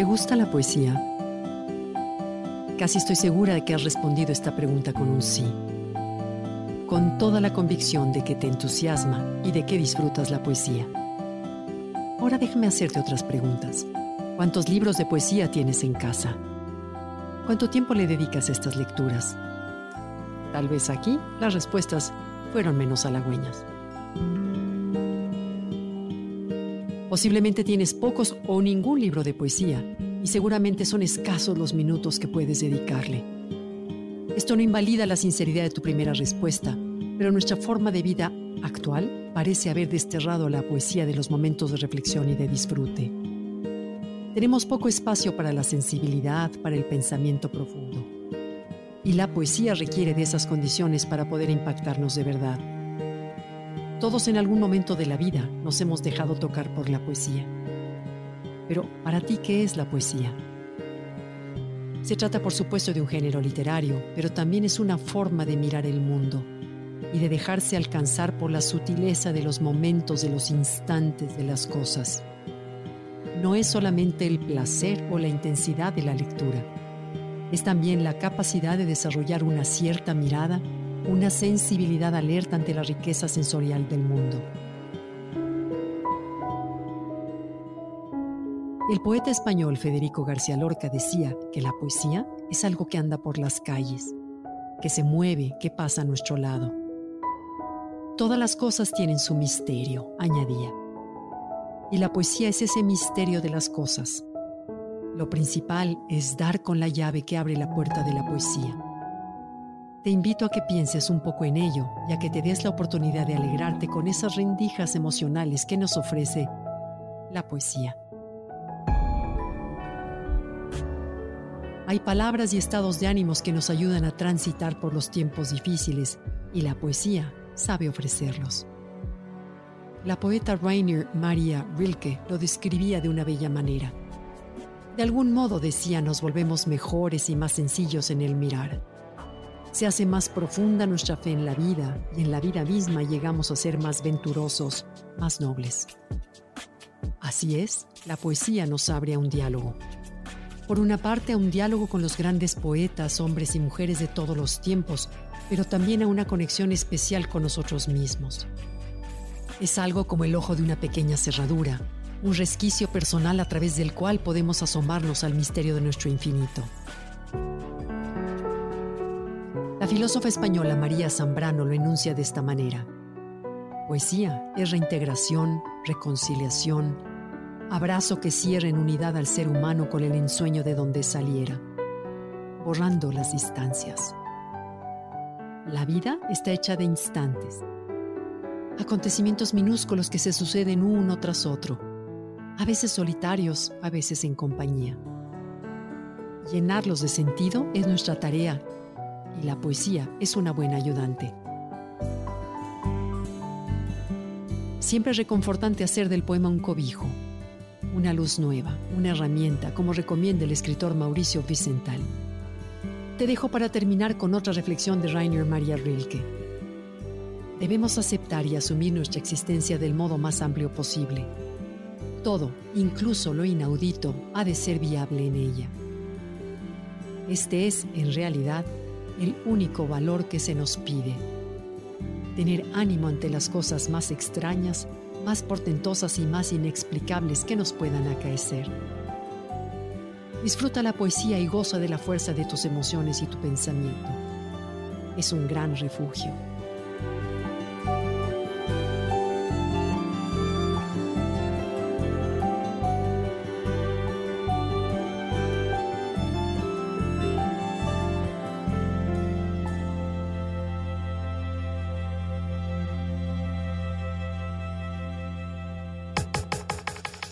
¿Te gusta la poesía? Casi estoy segura de que has respondido esta pregunta con un sí. Con toda la convicción de que te entusiasma y de que disfrutas la poesía. Ahora déjame hacerte otras preguntas. ¿Cuántos libros de poesía tienes en casa? ¿Cuánto tiempo le dedicas a estas lecturas? Tal vez aquí las respuestas fueron menos halagüeñas. Posiblemente tienes pocos o ningún libro de poesía y seguramente son escasos los minutos que puedes dedicarle. Esto no invalida la sinceridad de tu primera respuesta, pero nuestra forma de vida actual parece haber desterrado la poesía de los momentos de reflexión y de disfrute. Tenemos poco espacio para la sensibilidad, para el pensamiento profundo. Y la poesía requiere de esas condiciones para poder impactarnos de verdad. Todos en algún momento de la vida nos hemos dejado tocar por la poesía. Pero, ¿para ti qué es la poesía? Se trata, por supuesto, de un género literario, pero también es una forma de mirar el mundo y de dejarse alcanzar por la sutileza de los momentos, de los instantes, de las cosas. No es solamente el placer o la intensidad de la lectura, es también la capacidad de desarrollar una cierta mirada una sensibilidad alerta ante la riqueza sensorial del mundo. El poeta español Federico García Lorca decía que la poesía es algo que anda por las calles, que se mueve, que pasa a nuestro lado. Todas las cosas tienen su misterio, añadía. Y la poesía es ese misterio de las cosas. Lo principal es dar con la llave que abre la puerta de la poesía. Te invito a que pienses un poco en ello y a que te des la oportunidad de alegrarte con esas rendijas emocionales que nos ofrece la poesía. Hay palabras y estados de ánimos que nos ayudan a transitar por los tiempos difíciles y la poesía sabe ofrecerlos. La poeta Rainer Maria Rilke lo describía de una bella manera. De algún modo decía nos volvemos mejores y más sencillos en el mirar se hace más profunda nuestra fe en la vida y en la vida misma llegamos a ser más venturosos, más nobles. Así es, la poesía nos abre a un diálogo. Por una parte, a un diálogo con los grandes poetas, hombres y mujeres de todos los tiempos, pero también a una conexión especial con nosotros mismos. Es algo como el ojo de una pequeña cerradura, un resquicio personal a través del cual podemos asomarnos al misterio de nuestro infinito. Filósofa española María Zambrano lo enuncia de esta manera. Poesía es reintegración, reconciliación, abrazo que cierra en unidad al ser humano con el ensueño de donde saliera, borrando las distancias. La vida está hecha de instantes, acontecimientos minúsculos que se suceden uno tras otro, a veces solitarios, a veces en compañía. Llenarlos de sentido es nuestra tarea y la poesía es una buena ayudante. Siempre es reconfortante hacer del poema un cobijo, una luz nueva, una herramienta, como recomienda el escritor Mauricio Vicental. Te dejo para terminar con otra reflexión de Rainer Maria Rilke. Debemos aceptar y asumir nuestra existencia del modo más amplio posible. Todo, incluso lo inaudito, ha de ser viable en ella. Este es, en realidad, el único valor que se nos pide. Tener ánimo ante las cosas más extrañas, más portentosas y más inexplicables que nos puedan acaecer. Disfruta la poesía y goza de la fuerza de tus emociones y tu pensamiento. Es un gran refugio.